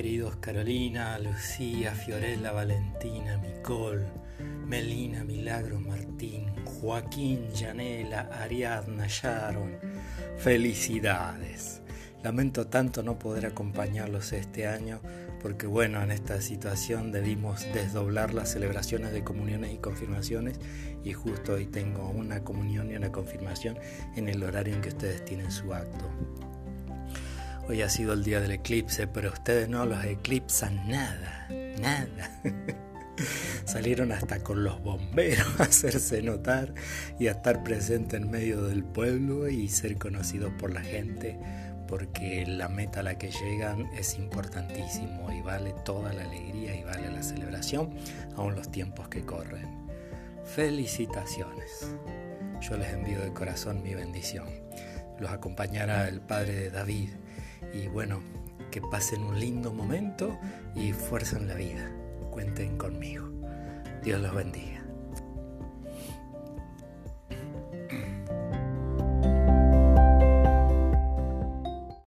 amigos Carolina, Lucía, Fiorella, Valentina, Micol, Melina, Milagro, Martín, Joaquín, Yanela, Ariadna, Sharon. Felicidades. Lamento tanto no poder acompañarlos este año porque bueno, en esta situación debimos desdoblar las celebraciones de comuniones y confirmaciones y justo hoy tengo una comunión y una confirmación en el horario en que ustedes tienen su acto. Hoy ha sido el día del eclipse, pero ustedes no los eclipsan nada, nada. Salieron hasta con los bomberos a hacerse notar y a estar presente en medio del pueblo y ser conocidos por la gente porque la meta a la que llegan es importantísimo y vale toda la alegría y vale la celebración, aun los tiempos que corren. Felicitaciones. Yo les envío de corazón mi bendición. Los acompañará el Padre de David y bueno, que pasen un lindo momento y fuerza en la vida. Cuenten conmigo. Dios los bendiga.